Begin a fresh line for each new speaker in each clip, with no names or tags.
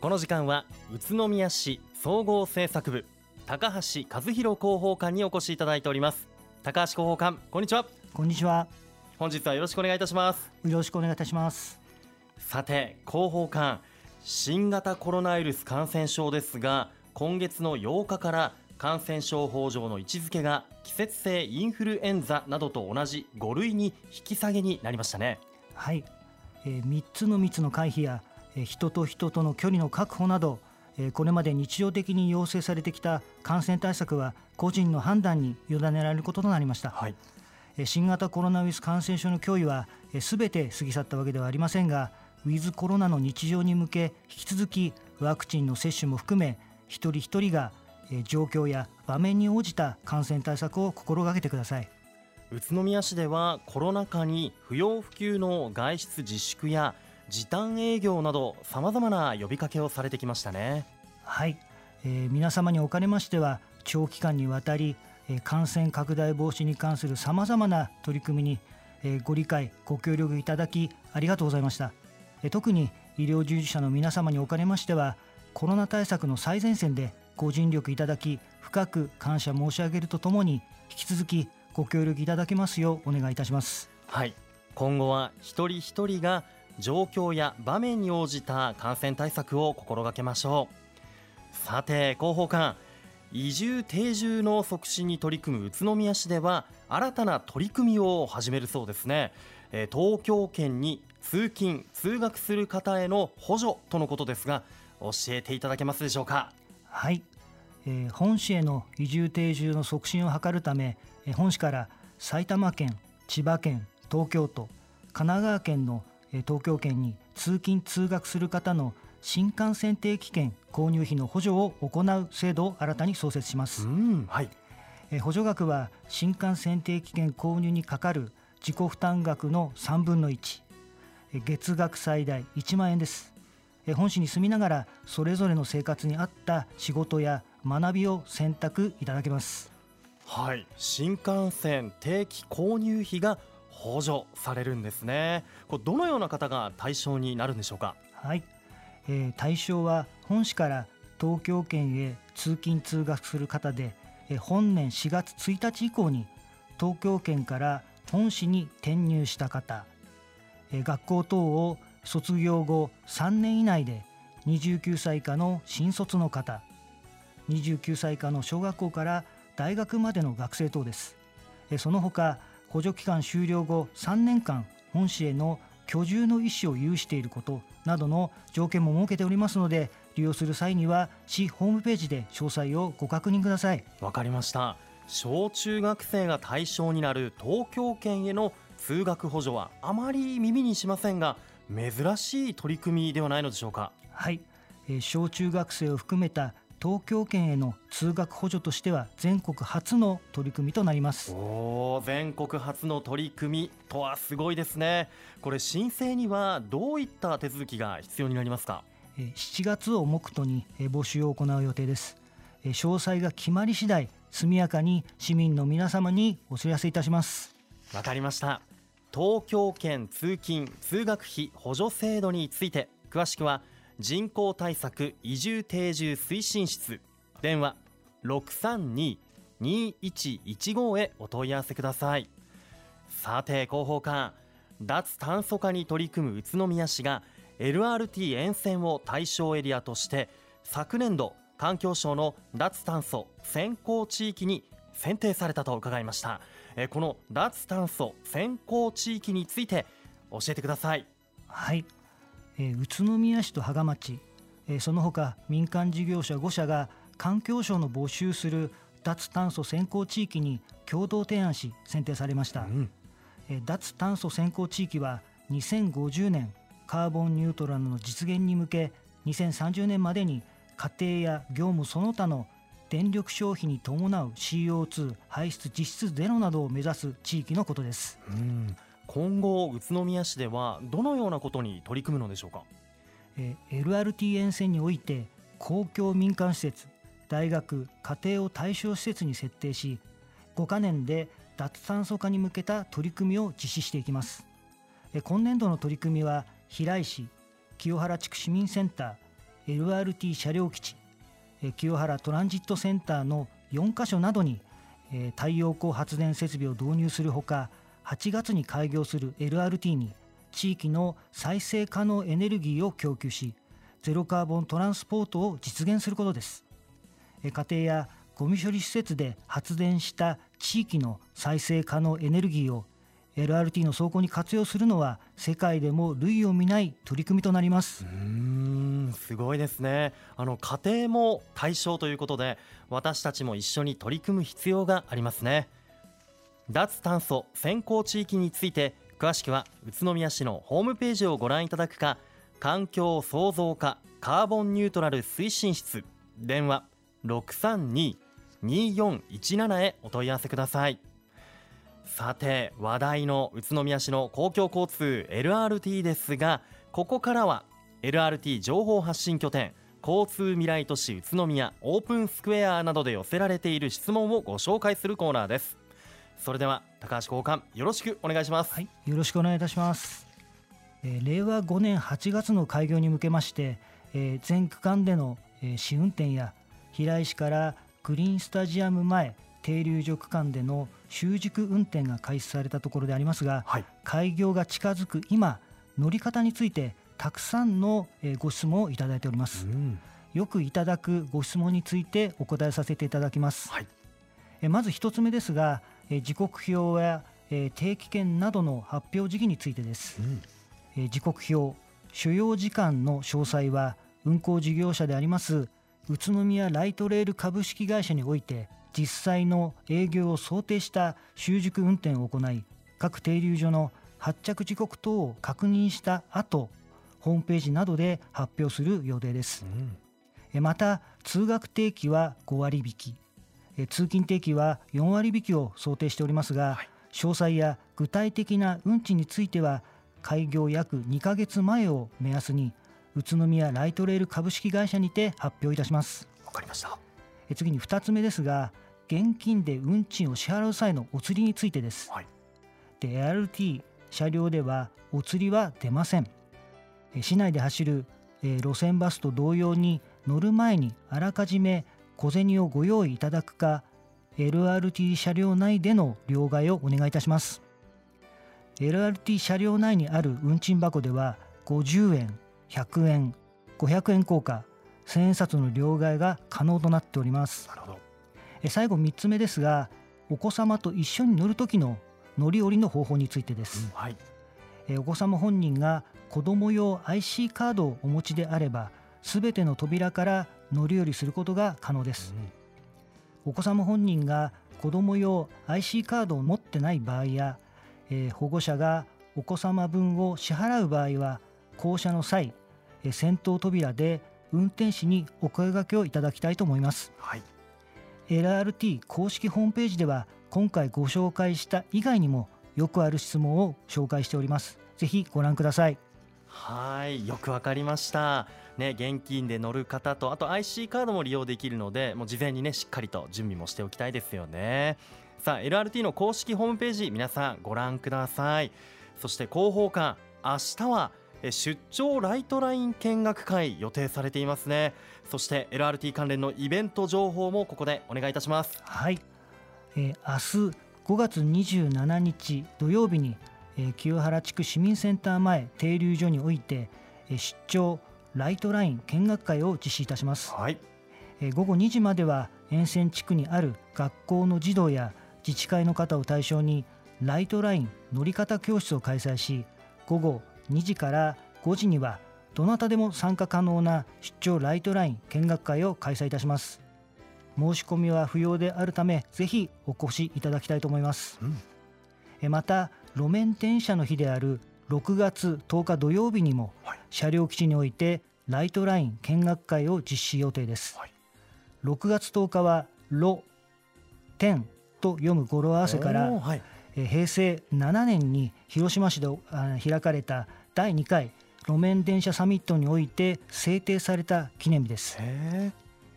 この時間は宇都宮市総合政策部高橋和弘広報官にお越しいただいております。高橋広報官こんにちは。
こんにちは。
本日はよろしくお願いいたします。
よろしくお願いいたします。
さて広報官新型コロナウイルス感染症ですが今月の8日から感染症法上の位置づけが季節性インフルエンザなどと同じ5類に引き下げになりましたね。
はい、えー、3つの密の回避や、えー、人と人との距離の確保など、えー、これまで日常的に要請されてきた感染対策は個人の判断に委ねられることとなりました、はい、えー、新型コロナウイルス感染症の脅威はすべ、えー、て過ぎ去ったわけではありませんがウィズコロナの日常に向け引き続きワクチンの接種も含め一人一人が状況や場面に応じた感染対策を心がけてください。
宇都宮市ではコロナ禍に不要不急の外出自粛や時短営業などさまざまな呼びかけをされてきましたね。
はい、えー、皆様におかれましては長期間にわたり、えー、感染拡大防止に関するさまざまな取り組みに、えー、ご理解ご協力いただきありがとうございました、えー、特に医療従事者の皆様におかれましてはコロナ対策の最前線でご尽力いただき深く感謝申し上げるとともに引き続きご協力いただけますようお願いいたします。
はい。今後は一人一人が状況や場面に応じた感染対策を心がけましょう。さて広報官移住定住の促進に取り組む宇都宮市では新たな取り組みを始めるそうですね。東京圏に通勤通学する方への補助とのことですが教えていただけますでしょうか？
はい、えー、本市への移住定住の促進を図るため本市から埼玉県千葉県東京都神奈川県の東京圏に通勤通学する方の新幹線定期券購入費の補助を行う制度を新たに創設します、
はい、
補助額は新幹線定期券購入にかかる自己負担額の3分の1月額最大1万円です。本市に住みながらそれぞれの生活に合った仕事や学びを選択いただけます。
はい。新幹線定期購入費が補助されるんですね。これどのような方が対象になるんでしょうか？
はい、えー、対象は本市から東京圏へ通勤通学する方で、えー、本年4月1日以降に東京圏から本市に転入した方、えー、学校等を卒業後3年以内で29歳以下の新卒の方29歳以下の小学校から大学までの学生等です。その他補助期間終了後3年間本市への居住の意思を有していることなどの条件も設けておりますので利用する際には市ホームページで詳細をご確認ください。
わかりました。小中学生が対象になる東京圏への通学補助はあまり耳にしませんが珍しい取り組みではないのでしょうか。
はい、えー、小中学生を含めた東京圏への通学補助としては全国初の取り組みとなります。
お全国初の取り組みとはすごいですね。これ申請にはどういった手続きが必要になりますか
？7月を目途に募集を行う予定です。詳細が決まり次第速やかに市民の皆様にお知らせいたします。
わかりました。東京圏通勤通学費補助制度について詳しくは人口対策移住定住推進室。電話632-2115へお問い合わせください。さて広報課脱炭素化に取り組む宇都宮市が LRT 沿線を対象エリアとして昨年度環境省の脱炭素先行地域に選定されたと伺いました。この脱炭素先行地域について教えてください。
はい。えー、宇都宮市と芳賀町、えー、その他民間事業者5社が環境省の募集する脱炭素先行地域に共同提案し選定されました、うん、えー、脱炭素先行地域は2050年カーボンニュートラルの実現に向け2030年までに家庭や業務その他の電力消費に伴う CO2 排出実質ゼロなどを目指す地域のことです、
うん今後宇都宮市ではどのようなことに取り組むのでしょうか、
え LRT 沿線において公共民間施設大学家庭を対象施設に設定し5か年で脱炭素化に向けた取り組みを実施していきます。今年度の取り組みは平井市清原地区市民センター LRT 車両基地清原トランジットセンターの4カ所などに太陽光発電設備を導入するほか8月に開業する LRT に地域の再生可能エネルギーを供給しゼロカーボントランスポートを実現することです。家庭やゴミ処理施設で発電した地域の再生可能エネルギーを LRT の走行に活用するのは世界でも類を見ない取り組みとなります。
うんすごいですね。あの家庭も対象ということで私たちも一緒に取り組む必要がありますね。脱炭素先行地域について詳しくは宇都宮市のホームページをご覧いただくか環境創造課カーボンニュートラル推進室。電話632-2417へお問い合わせください。さて話題の宇都宮市の公共交通 LRT ですがここからは LRT 情報発信拠点交通未来都市宇都宮オープンスクエアなどで寄せられている質問をご紹介するコーナーです。それでは高橋交換よろしくお願いします。
はいよろしくお願いいたします、えー、令和5年8月の開業に向けまして、えー、全区間での、えー、試運転や平井市からグリーンスタジアム前停留所区間での終熟運転が開始されたところでありますが、はい、開業が近づく今乗り方についてたくさんのご質問をいただいております、うん、よくいただくご質問についてお答えさせていただきます、はい、まず1つ目ですが時刻表や定期券などの発表時期についてです、うん、時刻表所要時間の詳細は運行事業者であります宇都宮ライトレール株式会社において実際の営業を想定した習熟運転を行い各停留所の発着時刻等を確認した後ホームページなどで発表する予定です、うん、また通学定期は5割引き通勤定期は4割引きを想定しておりますが、はい、詳細や具体的な運賃については開業約2ヶ月前を目安に宇都宮ライトレール株式会社にて発表いたします。
わかりました。
次に2つ目ですが現金で運賃を支払う際のお釣りについてです、はい、で LRT 車両ではお釣りは出ません。市内で走る路線バスと同様に乗る前にあらかじめ小銭をご用意いただくか LRT 車両内での両替をお願いいたします。LRT 車両内にある運賃箱では50円100円500円硬貨1000円札の両替が可能となっております。なるほど。最後3つ目ですがお子様と一緒に乗る時の乗り降りの方法についてです、うんはい、お子様本人が子ども用 IC カードをお持ちであればすべての扉から乗り降りすることが可能です、うん、お子様本人が子ども用 IC カードを持ってない場合や、えー、保護者がお子様分を支払う場合は降車の際、えー、先頭扉で運転士にお声掛けをいただきたいと思います、はい。LRT 公式ホームページでは今回ご紹介した以外にもよくある質問を紹介しております。ぜひご覧ください。
はいよくわかりましたね現金で乗る方とあと IC カードも利用できるのでもう事前にねしっかりと準備もしておきたいですよね。さあ LRT の公式ホームページ皆さんご覧ください。そして広報官明日は出張ライトライン見学会予定されていますね。そして LRT 関連のイベント情報もここでお願いいたします。
はい、えー、明日5月27日土曜日に、えー、清原地区市民センター前停留所において、えー、出張ライトライン見学会を実施いたします、はい。えー、午後2時までは沿線地区にある学校の児童や自治会の方を対象にライトライン乗り方教室を開催し午後2時から5時にはどなたでも参加可能な出張ライトライン見学会を開催いたします。申し込みは不要であるためぜひお越しいただきたいと思います、うん、また路面電車の日である6月10日土曜日にも車両基地においてライトライン見学会を実施予定です、はい、6月10日は「ロ」「テン」と読む語呂合わせから、はい、平成7年に広島市で開かれた第2回路面電車サミットにおいて制定された記念日です。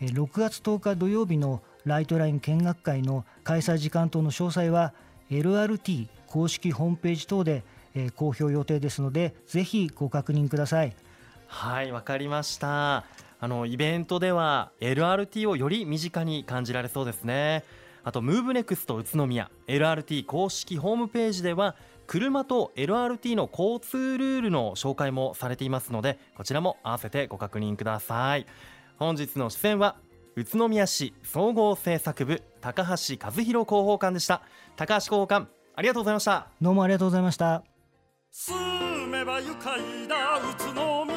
6月10日土曜日のライトライン見学会の開催時間等の詳細は LRT 公式ホームページ等で公表予定ですのでぜひご確認ください。
はいわかりました。あのイベントでは LRT をより身近に感じられそうですね。あとムーブネクスト宇都宮 LRT 公式ホームページでは車と LRT の交通ルールの紹介もされていますのでこちらも合わせてご確認ください。本日の出演は宇都宮市総合政策部高橋和弘広報官でした。高橋広報官ありがとうございました。
どうもありがとうございました
住めば愉快な宇都宮